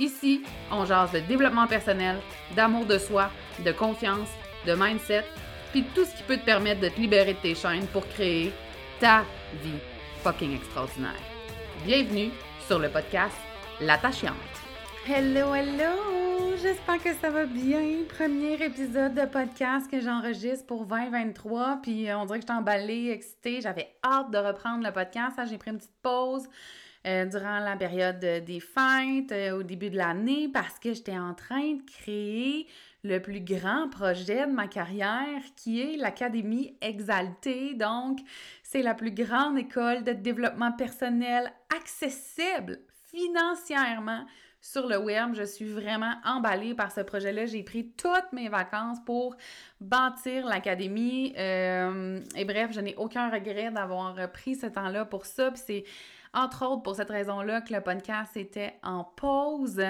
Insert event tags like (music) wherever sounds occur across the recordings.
Ici, on jase de développement personnel, d'amour de soi, de confiance, de mindset, puis tout ce qui peut te permettre de te libérer de tes chaînes pour créer ta vie fucking extraordinaire. Bienvenue sur le podcast L'attachante. Hello, hello! J'espère que ça va bien. Premier épisode de podcast que j'enregistre pour 2023. Puis on dirait que je suis emballée, excitée. J'avais hâte de reprendre le podcast. J'ai pris une petite pause. Euh, durant la période des fêtes, euh, au début de l'année, parce que j'étais en train de créer le plus grand projet de ma carrière, qui est l'Académie Exaltée. Donc, c'est la plus grande école de développement personnel accessible financièrement sur le web. Je suis vraiment emballée par ce projet-là. J'ai pris toutes mes vacances pour bâtir l'académie. Euh, et bref, je n'ai aucun regret d'avoir pris ce temps-là pour ça. Puis c'est entre autres, pour cette raison-là que le podcast était en pause.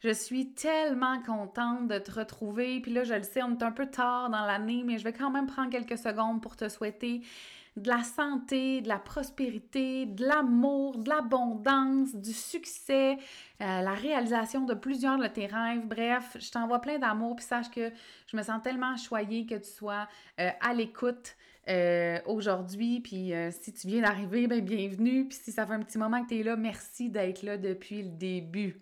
Je suis tellement contente de te retrouver. Puis là, je le sais, on est un peu tard dans l'année, mais je vais quand même prendre quelques secondes pour te souhaiter de la santé, de la prospérité, de l'amour, de l'abondance, du succès, euh, la réalisation de plusieurs de tes rêves. Bref, je t'envoie plein d'amour, puis sache que je me sens tellement choyée que tu sois euh, à l'écoute euh, aujourd'hui. Puis euh, si tu viens d'arriver, ben bienvenue. Puis si ça fait un petit moment que tu es là, merci d'être là depuis le début.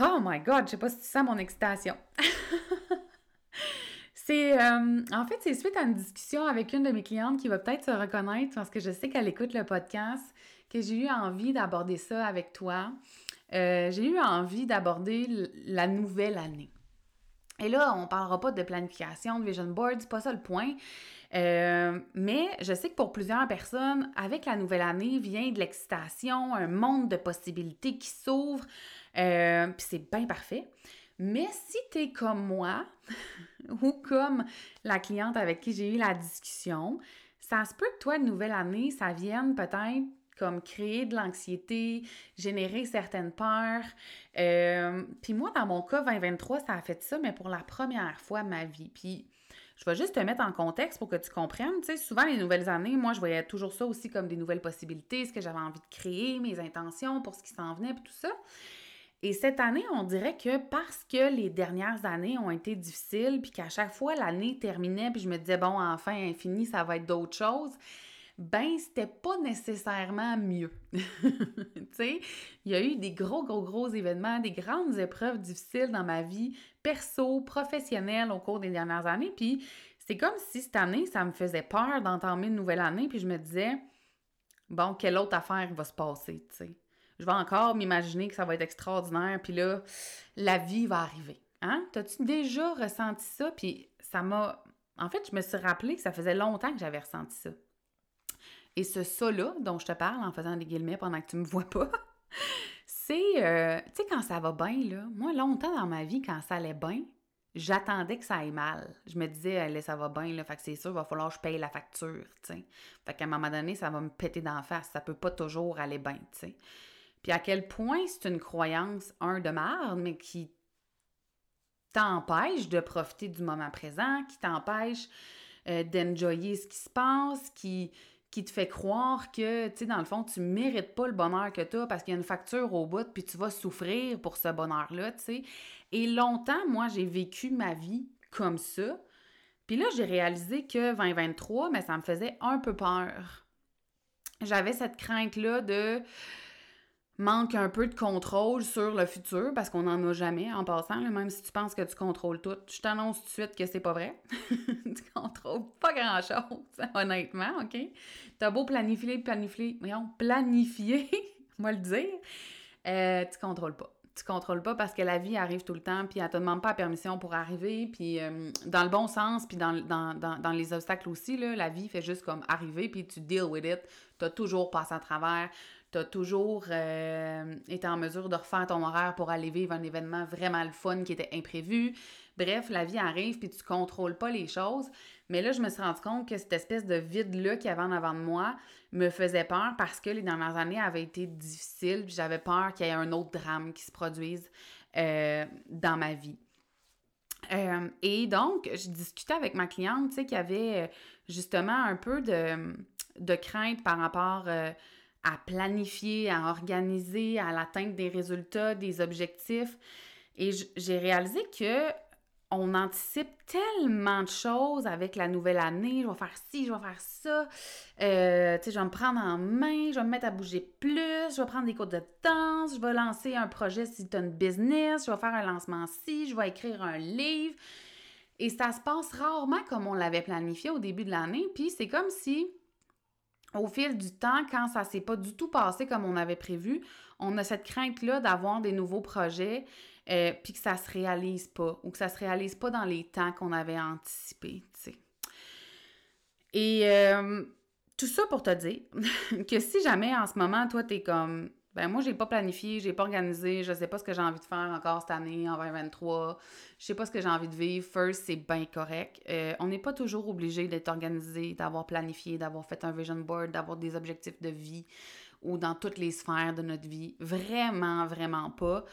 Oh my God, je sais pas si tu sens mon excitation. (laughs) c'est euh, en fait, c'est suite à une discussion avec une de mes clientes qui va peut-être se reconnaître parce que je sais qu'elle écoute le podcast que j'ai eu envie d'aborder ça avec toi. j'ai eu envie d'aborder la nouvelle année. Et là, on parlera pas de planification, de vision board, c'est pas ça le point. Euh, mais je sais que pour plusieurs personnes, avec la nouvelle année vient de l'excitation, un monde de possibilités qui s'ouvre, euh, puis c'est bien parfait. Mais si tu es comme moi (laughs) ou comme la cliente avec qui j'ai eu la discussion, ça se peut que toi, de nouvelle année, ça vienne peut-être comme créer de l'anxiété, générer certaines peurs. Euh, puis moi, dans mon cas, 2023, ça a fait ça, mais pour la première fois de ma vie. Puis je vais juste te mettre en contexte pour que tu comprennes. Tu sais, souvent, les nouvelles années, moi, je voyais toujours ça aussi comme des nouvelles possibilités, ce que j'avais envie de créer, mes intentions pour ce qui s'en venait, puis tout ça. Et cette année, on dirait que parce que les dernières années ont été difficiles, puis qu'à chaque fois l'année terminait, puis je me disais, bon, enfin, infini, ça va être d'autres choses, ben, c'était pas nécessairement mieux. (laughs) tu sais, il y a eu des gros, gros, gros événements, des grandes épreuves difficiles dans ma vie perso, professionnelle au cours des dernières années. Puis c'est comme si cette année, ça me faisait peur d'entamer une nouvelle année. Puis je me disais, bon, quelle autre affaire va se passer, tu sais? Je vais encore m'imaginer que ça va être extraordinaire, puis là, la vie va arriver. Hein? T'as-tu déjà ressenti ça? Puis ça m'a. En fait, je me suis rappelé que ça faisait longtemps que j'avais ressenti ça. Et ce ça-là, dont je te parle en faisant des guillemets pendant que tu me vois pas, (laughs) c'est, euh, tu sais, quand ça va bien, là, moi, longtemps dans ma vie, quand ça allait bien, j'attendais que ça aille mal. Je me disais, allez, ça va bien, là, fait que c'est sûr, il va falloir que je paye la facture, tu sais. Fait qu'à un moment donné, ça va me péter d'en face, ça peut pas toujours aller bien, tu sais. Puis à quel point c'est une croyance, un, de merde, mais qui t'empêche de profiter du moment présent, qui t'empêche euh, d'enjoyer ce qui se passe, qui, qui te fait croire que, tu sais, dans le fond, tu mérites pas le bonheur que tu as parce qu'il y a une facture au bout, puis tu vas souffrir pour ce bonheur-là, tu sais. Et longtemps, moi, j'ai vécu ma vie comme ça. Puis là, j'ai réalisé que 2023, mais ça me faisait un peu peur. J'avais cette crainte-là de manque un peu de contrôle sur le futur parce qu'on n'en a jamais en passant, même si tu penses que tu contrôles tout. Je t'annonce tout de suite que c'est pas vrai. (laughs) tu contrôles pas grand-chose, (laughs) honnêtement, OK? T'as beau planifier, planifier, voyons, planifier, (laughs) moi le dire, euh, tu contrôles pas tu contrôles pas parce que la vie arrive tout le temps, puis elle te demande pas la permission pour arriver, puis euh, dans le bon sens, puis dans, dans, dans, les obstacles aussi, là, la vie fait juste comme arriver, puis tu deal with it. Tu as toujours passé à travers, tu toujours euh, été en mesure de refaire ton horaire pour aller vivre un événement vraiment le fun qui était imprévu. Bref, la vie arrive, puis tu contrôles pas les choses. Mais là, je me suis rendu compte que cette espèce de vide-là qu'il y avait en avant de moi me faisait peur parce que les dernières années avaient été difficiles, j'avais peur qu'il y ait un autre drame qui se produise euh, dans ma vie. Euh, et donc, je discutais avec ma cliente, tu sais, qui avait justement un peu de, de crainte par rapport à planifier, à organiser, à l'atteinte des résultats, des objectifs. Et j'ai réalisé que on anticipe tellement de choses avec la nouvelle année. Je vais faire ci, je vais faire ça. Euh, tu sais, je vais me prendre en main, je vais me mettre à bouger plus, je vais prendre des cours de danse, je vais lancer un projet si tu as une business, je vais faire un lancement ci, je vais écrire un livre. Et ça se passe rarement comme on l'avait planifié au début de l'année. Puis c'est comme si au fil du temps, quand ça s'est pas du tout passé comme on avait prévu, on a cette crainte-là d'avoir des nouveaux projets, euh, puis que ça se réalise pas, ou que ça se réalise pas dans les temps qu'on avait anticipés, tu sais. Et euh, tout ça pour te dire (laughs) que si jamais en ce moment, toi, t'es comme ben moi, j'ai pas planifié, j'ai pas organisé, je sais pas ce que j'ai envie de faire encore cette année, en 2023. Je sais pas ce que j'ai envie de vivre. First, c'est bien correct. Euh, on n'est pas toujours obligé d'être organisé, d'avoir planifié, d'avoir fait un vision board, d'avoir des objectifs de vie ou dans toutes les sphères de notre vie. Vraiment, vraiment pas.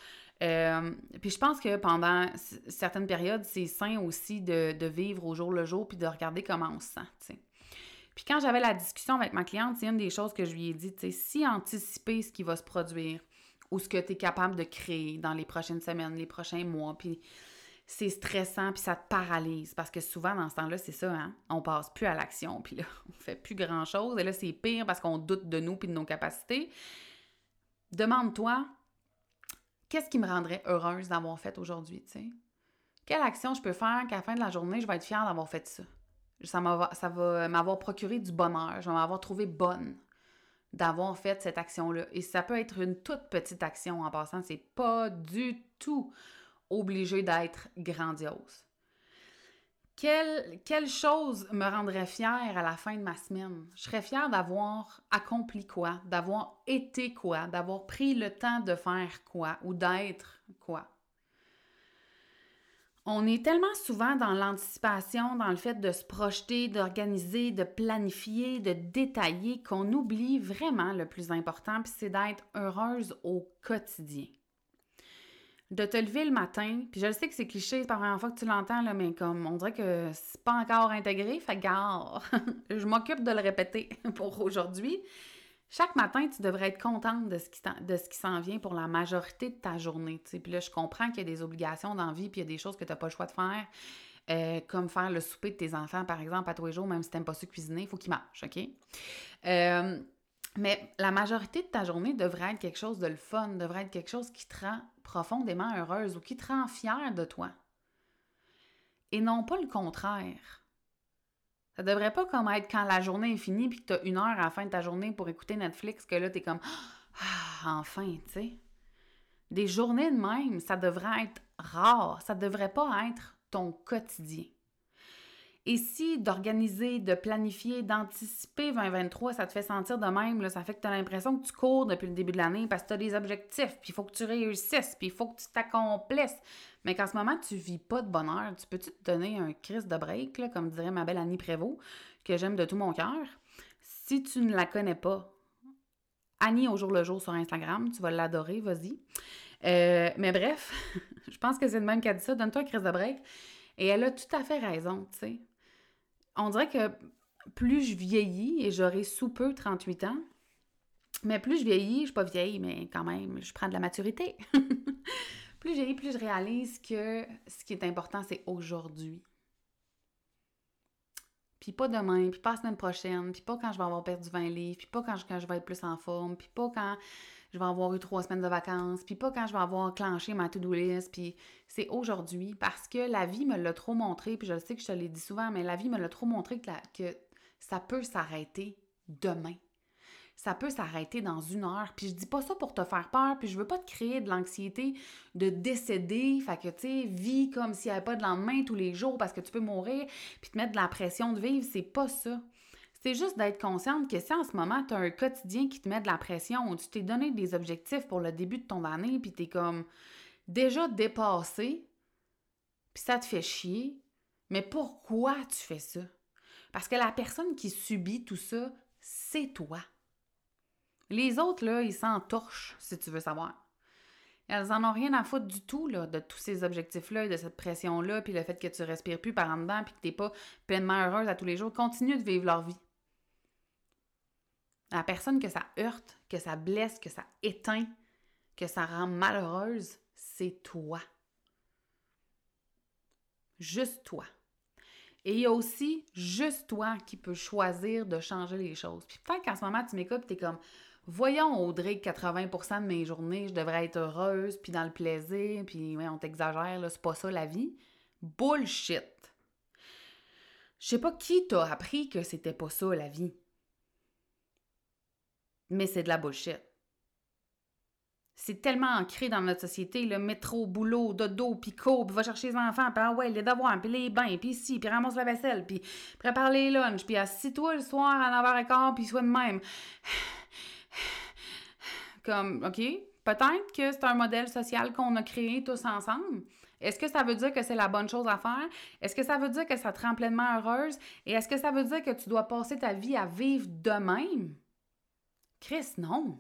Euh, puis je pense que pendant certaines périodes, c'est sain aussi de, de, vivre au jour le jour puis de regarder comment on se sent. Puis quand j'avais la discussion avec ma cliente, c'est une des choses que je lui ai dit, tu sais, si anticiper ce qui va se produire ou ce que tu es capable de créer dans les prochaines semaines, les prochains mois, puis c'est stressant, puis ça te paralyse. Parce que souvent, dans ce temps-là, c'est ça, hein? On passe plus à l'action, puis là, (laughs) on fait plus grand-chose. Et là, c'est pire parce qu'on doute de nous puis de nos capacités. Demande-toi, qu'est-ce qui me rendrait heureuse d'avoir fait aujourd'hui, tu sais? Quelle action je peux faire qu'à la fin de la journée, je vais être fière d'avoir fait ça? Ça, ça va m'avoir procuré du bonheur. Je vais m'avoir trouvé bonne d'avoir fait cette action-là. Et ça peut être une toute petite action en passant. C'est pas du tout obligé d'être grandiose. Quelle, quelle, chose me rendrait fière à la fin de ma semaine? Je serais fière d'avoir accompli quoi, d'avoir été quoi, d'avoir pris le temps de faire quoi ou d'être quoi. On est tellement souvent dans l'anticipation, dans le fait de se projeter, d'organiser, de planifier, de détailler qu'on oublie vraiment le plus important, puis c'est d'être heureuse au quotidien. De te lever le matin, puis je sais que c'est cliché, c'est la première fois que tu l'entends, mais comme on dirait que c'est pas encore intégré, fait gare. (laughs) je m'occupe de le répéter (laughs) pour aujourd'hui. Chaque matin, tu devrais être contente de ce qui, s'en vient pour la majorité de ta journée. Puis là, je comprends qu'il y a des obligations dans la vie, puis il y a des choses que tu n'as pas le choix de faire, euh, comme faire le souper de tes enfants, par exemple, à tous les jours, même si tu n'aimes pas su cuisiner, il faut qu'ils mangent, OK? Euh, mais la majorité de ta journée devrait être quelque chose de le fun, devrait être quelque chose qui te rend profondément heureuse ou qui te rend fière de toi. Et non pas le contraire. Ça devrait pas comme être quand la journée est finie puis que tu as une heure à la fin de ta journée pour écouter Netflix que là, tu es comme Ah, enfin, tu sais. Des journées de même, ça devrait être rare. Ça devrait pas être ton quotidien. Et si d'organiser, de planifier, d'anticiper 2023, ça te fait sentir de même, ça fait que tu as l'impression que tu cours depuis le début de l'année parce que tu as des objectifs, puis il faut que tu réussisses, puis il faut que tu t'accomplisses. Mais qu'en ce moment, tu vis pas de bonheur, tu peux-tu te donner un crise de break, comme dirait ma belle Annie Prévost, que j'aime de tout mon cœur? Si tu ne la connais pas, Annie au jour le jour sur Instagram, tu vas l'adorer, vas-y. Euh, mais bref, (laughs) je pense que c'est le même a dit ça, donne-toi un crise de break. Et elle a tout à fait raison, tu sais on dirait que plus je vieillis, et j'aurai sous peu 38 ans, mais plus je vieillis, je suis pas vieille, mais quand même, je prends de la maturité. (laughs) plus je vieillis, plus je réalise que ce qui est important, c'est aujourd'hui. Puis pas demain, puis pas la semaine prochaine, puis pas quand je vais avoir perdu 20 livres, puis pas quand je, quand je vais être plus en forme, puis pas quand je vais avoir eu trois semaines de vacances, puis pas quand je vais avoir clenché ma to-do list, puis c'est aujourd'hui parce que la vie me l'a trop montré, puis je sais que je te l'ai dit souvent, mais la vie me l'a trop montré que, que ça peut s'arrêter demain. Ça peut s'arrêter dans une heure. Puis je dis pas ça pour te faire peur, puis je veux pas te créer de l'anxiété de décéder. Fait que, tu sais, vis comme s'il n'y avait pas de lendemain tous les jours parce que tu peux mourir, puis te mettre de la pression de vivre. C'est pas ça. C'est juste d'être consciente que si en ce moment, tu as un quotidien qui te met de la pression, tu t'es donné des objectifs pour le début de ton année, puis tu es comme déjà dépassé, puis ça te fait chier, mais pourquoi tu fais ça? Parce que la personne qui subit tout ça, c'est toi. Les autres, là, ils s'entorchent, si tu veux savoir. Elles en ont rien à foutre du tout, là, de tous ces objectifs-là, de cette pression-là, puis le fait que tu respires plus par en dedans, puis que t'es pas pleinement heureuse à tous les jours. Continue de vivre leur vie. La personne que ça heurte, que ça blesse, que ça éteint, que ça rend malheureuse, c'est toi. Juste toi. Et il y a aussi juste toi qui peux choisir de changer les choses. Puis peut-être qu'en ce moment, tu m'écoutes et tu es comme Voyons, Audrey, 80% de mes journées, je devrais être heureuse, puis dans le plaisir, puis ouais, on t'exagère, c'est pas ça la vie. Bullshit! Je sais pas qui t'a appris que c'était pas ça la vie mais c'est de la bullshit. C'est tellement ancré dans notre société, le métro, boulot, dodo, puis puis va chercher les enfants, puis ah ouais, les devoirs, puis les bains, puis ici, puis ramasse la vaisselle, puis prépare les lunchs, puis assis-toi le soir à 9h15, puis sois de même. Comme, OK, peut-être que c'est un modèle social qu'on a créé tous ensemble. Est-ce que ça veut dire que c'est la bonne chose à faire? Est-ce que ça veut dire que ça te rend pleinement heureuse? Et est-ce que ça veut dire que tu dois passer ta vie à vivre de même? Chris, non.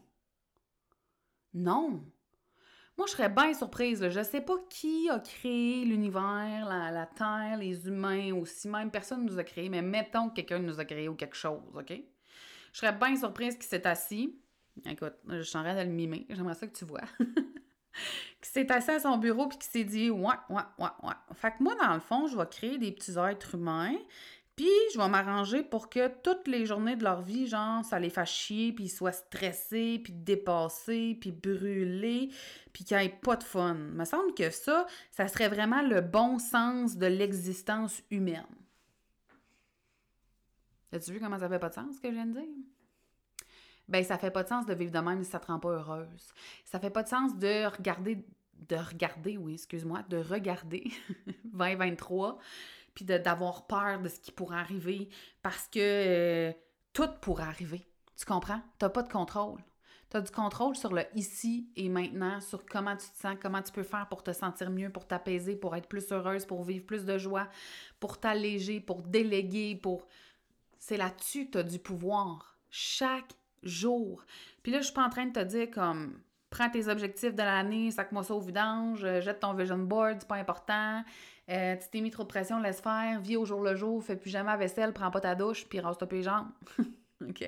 Non. Moi, je serais bien surprise. Je ne sais pas qui a créé l'univers, la, Terre, les humains aussi. Même personne ne nous a créé, mais mettons que quelqu'un nous a créé ou quelque chose, OK? Je serais bien surprise qu'il s'est assis. Écoute, je suis en train de le mimer. J'aimerais ça que tu vois. (laughs) qui s'est assis à son bureau puis qui s'est dit Ouais, ouais, ouais, ouais. Fait que moi, dans le fond, je vais créer des petits êtres humains puis je vais m'arranger pour que toutes les journées de leur vie, genre, ça les fasse chier, puis ils soient stressés, puis dépassés, puis brûlés, puis qu'il n'y ait pas de fun. Il me semble que ça, ça serait vraiment le bon sens de l'existence humaine. As-tu vu comment ça fait pas de sens ce que je viens de dire? Ben, ça fait pas de sens de vivre de même si ça te rend pas heureuse. Ça fait pas de sens de regarder, de regarder, oui, excuse-moi, de regarder (laughs) 2023 puis d'avoir peur de ce qui pourrait arriver parce que euh, tout pourrait arriver. Tu comprends? Tu n'as pas de contrôle. Tu as du contrôle sur le ici et maintenant, sur comment tu te sens, comment tu peux faire pour te sentir mieux, pour t'apaiser, pour être plus heureuse, pour vivre plus de joie, pour t'alléger, pour déléguer, pour... C'est là-dessus tu as du pouvoir. Chaque jour. Puis là, je suis pas en train de te dire comme prends tes objectifs de l'année, sac-moi ça au vidange, jette ton vision board, c'est pas important. Euh, tu t'es mis trop de pression, laisse faire, vis au jour le jour, fais plus jamais la vaisselle, prends pas ta douche, puis rase-toi les jambes. (laughs) OK?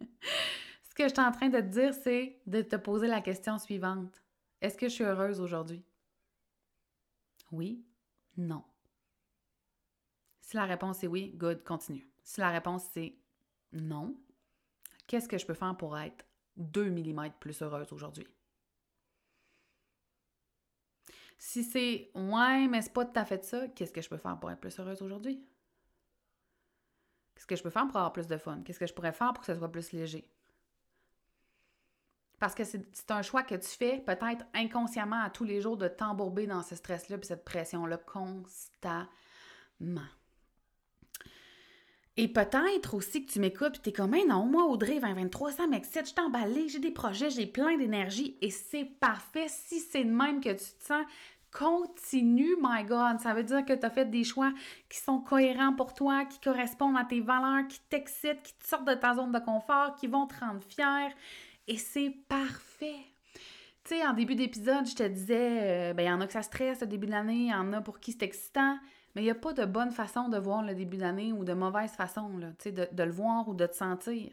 Ce que je suis en train de te dire, c'est de te poser la question suivante. Est-ce que je suis heureuse aujourd'hui? Oui? Non. Si la réponse est oui, good, continue. Si la réponse c'est non, qu'est-ce que je peux faire pour être 2 mm plus heureuse aujourd'hui? Si c'est ouais, mais c'est pas tout à fait ça, qu'est-ce que je peux faire pour être plus heureuse aujourd'hui? Qu'est-ce que je peux faire pour avoir plus de fun? Qu'est-ce que je pourrais faire pour que ce soit plus léger? Parce que c'est un choix que tu fais peut-être inconsciemment à tous les jours de t'embourber dans ce stress-là et cette pression-là constamment. Et peut-être aussi que tu m'écoutes et tu es comme, non, moi, Audrey, 2023, ça m'excite, je t'emballé, j'ai des projets, j'ai plein d'énergie et c'est parfait. Si c'est de même que tu te sens, continue, my God. Ça veut dire que tu as fait des choix qui sont cohérents pour toi, qui correspondent à tes valeurs, qui t'excitent, qui te sortent de ta zone de confort, qui vont te rendre fier. Et c'est parfait. Tu sais, en début d'épisode, je te disais, euh, ben, il y en a que ça stresse au début de l'année, il y en a pour qui c'est excitant. Mais il n'y a pas de bonne façon de voir le début d'année ou de mauvaise façon là, de, de le voir ou de te sentir.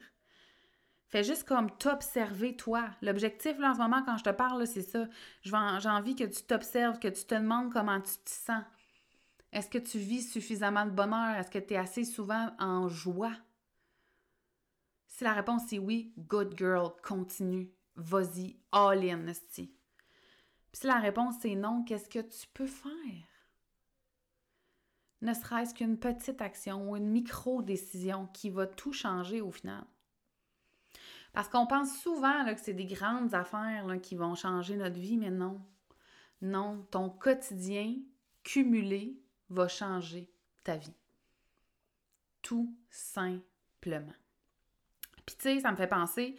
Fais juste comme t'observer toi. L'objectif là en ce moment quand je te parle, c'est ça. J'ai envie que tu t'observes, que tu te demandes comment tu te sens. Est-ce que tu vis suffisamment de bonheur? Est-ce que tu es assez souvent en joie? Si la réponse est oui, good girl, continue, vas-y, all in, Puis si la réponse est non, qu'est-ce que tu peux faire? Ne serait-ce qu'une petite action ou une micro-décision qui va tout changer au final. Parce qu'on pense souvent que c'est des grandes affaires qui vont changer notre vie, mais non. Non, ton quotidien cumulé va changer ta vie. Tout simplement. Puis tu sais, ça me fait penser,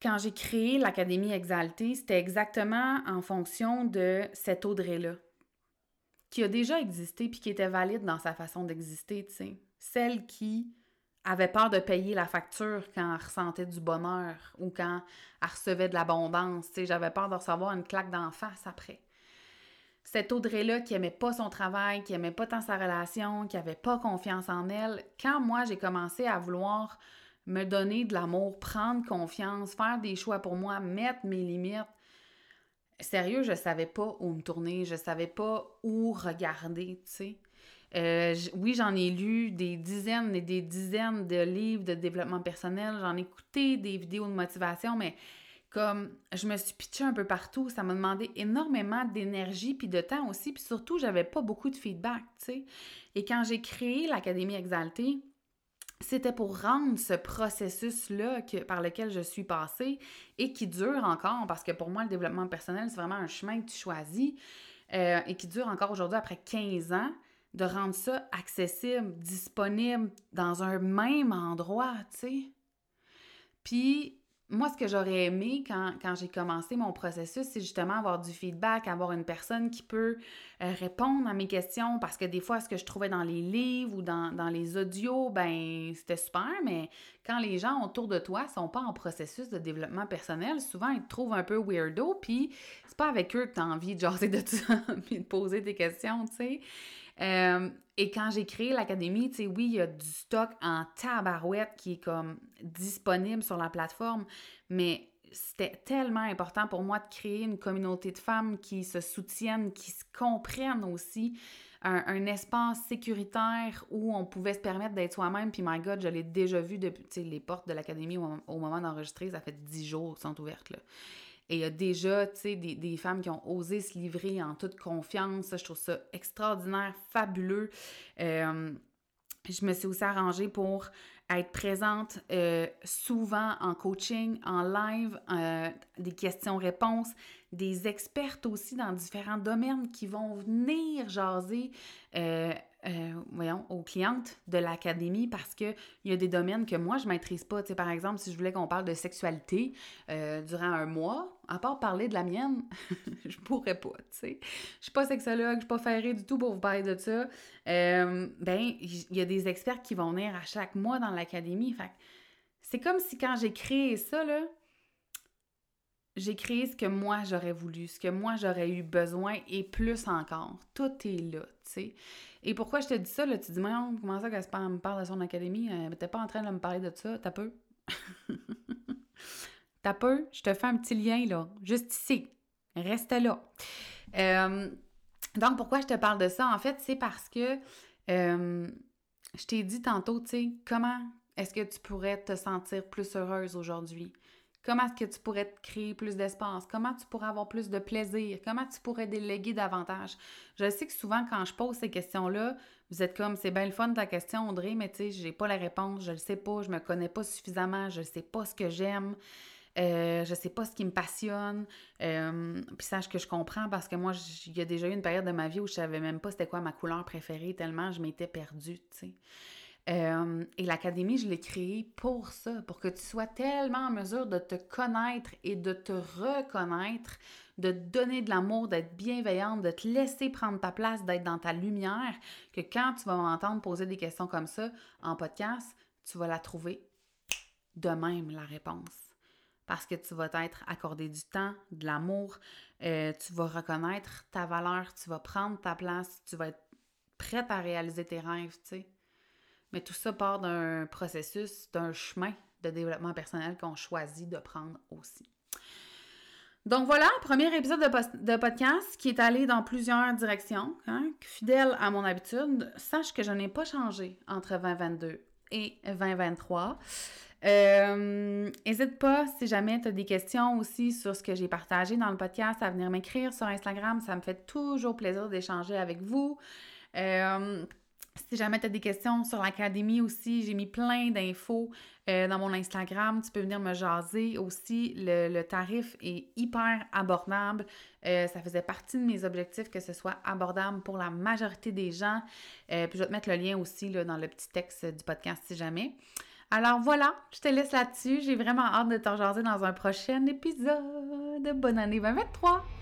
quand j'ai créé l'Académie Exaltée, c'était exactement en fonction de cette Audrey-là, qui a déjà existé puis qui était valide dans sa façon d'exister, tu sais. Celle qui avait peur de payer la facture quand elle ressentait du bonheur ou quand elle recevait de l'abondance, tu. J'avais peur de recevoir une claque d'en face après cette Audrey-là qui aimait pas son travail, qui aimait pas tant sa relation, qui avait pas confiance en elle, quand moi j'ai commencé à vouloir me donner de l'amour, prendre confiance, faire des choix pour moi, mettre mes limites. Sérieux, je savais pas où me tourner, je savais pas où regarder, tu sais. Euh, oui, j'en ai lu des dizaines et des dizaines de livres de développement personnel, j'en ai écouté des vidéos de motivation, mais comme je me suis pitchée un peu partout, ça m'a demandé énormément d'énergie puis de temps aussi, puis surtout, j'avais pas beaucoup de feedback, tu sais. Et quand j'ai créé l'Académie Exaltée, c'était pour rendre ce processus-là par lequel je suis passée et qui dure encore, parce que pour moi, le développement personnel, c'est vraiment un chemin que tu choisis euh, et qui dure encore aujourd'hui après 15 ans, de rendre ça accessible, disponible dans un même endroit, tu sais. Puis moi, ce que j'aurais aimé quand, j'ai commencé mon processus, c'est justement avoir du feedback, avoir une personne qui peut euh, répondre à mes questions parce que des fois, ce que je trouvais dans les livres ou dans, les audios, ben c'était super, mais quand les gens autour de toi sont pas en processus de développement personnel, souvent ils te trouvent un peu weirdo, puis c'est pas avec eux que tu as envie de jaser de ça, (laughs) puis de poser des questions, tu sais. Euh, et quand j'ai créé l'académie, tu sais, oui, il y a du stock en tabarouette qui est comme disponible sur la plateforme, mais c'était tellement important pour moi de créer une communauté de femmes qui se soutiennent, qui se comprennent aussi, un, espace sécuritaire où on pouvait se permettre d'être soi-même. Puis, my God, je l'ai déjà vu depuis, les portes de l'académie au, au, moment d'enregistrer, ça fait dix jours qu'elles sont ouvertes, là. Et il y a déjà, tu sais, des, femmes qui ont osé se livrer en toute confiance. je trouve ça extraordinaire, fabuleux. Euh, je me suis aussi arrangée pour être présente euh, souvent en coaching, en live, euh, des questions-réponses, des expertes aussi dans différents domaines qui vont venir jaser voyons, aux clientes de l'académie parce qu'il y a des domaines que moi, je ne maîtrise pas. par exemple, si je voulais qu'on parle de sexualité euh, durant un mois, à part parler de la mienne, (laughs) je pourrais pas, tu sais. Je suis pas sexologue, je suis pas ferrée du tout pour vous parler de ça. Euh, ben, il y a des experts qui vont venir à chaque mois dans l'académie. Fait c'est comme si quand j'ai créé ça, là, j'ai créé ce que moi j'aurais voulu, ce que moi j'aurais eu besoin et plus encore. Tout est là, tu sais. Et pourquoi je te dis ça, là, tu dis, mais comment ça Gaspard me parle de son académie? Euh, t'es pas en train de me parler de ça, t'as peu? (laughs) t'as peu? Je te fais un petit lien, là, juste ici. Reste là. Euh, donc, pourquoi je te parle de ça? En fait, c'est parce que euh, je t'ai dit tantôt, tu sais, comment est-ce que tu pourrais te sentir plus heureuse aujourd'hui? Comment est-ce que tu pourrais créer plus d'espace? Comment tu pourrais avoir plus de plaisir? Comment tu pourrais déléguer davantage? Je sais que souvent, quand je pose ces questions-là, vous êtes comme, c'est bien le fun ta question, Audrey, mais tu sais, j'ai pas la réponse, je le sais pas, je me connais pas suffisamment, je sais pas ce que j'aime. Euh, je sais pas ce qui me passionne. Euh, puis sache que je comprends parce que moi, il y a déjà eu une période de ma vie où je savais même pas c'était quoi ma couleur préférée tellement je m'étais perdue, tu sais. Euh, et l'académie, je l'ai créée pour ça, pour que tu sois tellement en mesure de te connaître et de te reconnaître, de donner de l'amour, d'être bienveillante, de te laisser prendre ta place, d'être dans ta lumière, que quand tu vas m'entendre poser des questions comme ça en podcast, tu vas la trouver de même, la réponse parce que tu vas t'être accordé du temps, de l'amour, euh, tu vas reconnaître ta valeur, tu vas prendre ta place, tu vas être prête à réaliser tes rêves, tu sais. Mais tout ça part d'un processus, d'un chemin de développement personnel qu'on choisit de prendre aussi. Donc voilà, premier épisode de, podcast qui est allé dans plusieurs directions. Hein, fidèle à mon habitude, sache que je n'ai pas changé entre 2022 et 2023. N'hésite pas, si jamais tu as des questions aussi sur ce que j'ai partagé dans le podcast, à venir m'écrire sur Instagram. Ça me fait toujours plaisir d'échanger avec vous. Euh, si jamais tu as des questions sur l'académie aussi, j'ai mis plein d'infos euh, dans mon Instagram. Tu peux venir me jaser aussi. Le, tarif est hyper abordable. Euh, ça faisait partie de mes objectifs que ce soit abordable pour la majorité des gens. puis je vais te mettre le lien aussi là, dans le petit texte du podcast si jamais. Alors voilà, je te laisse là-dessus. J'ai vraiment hâte de t'en jaser dans un prochain épisode. Bonne année 2023!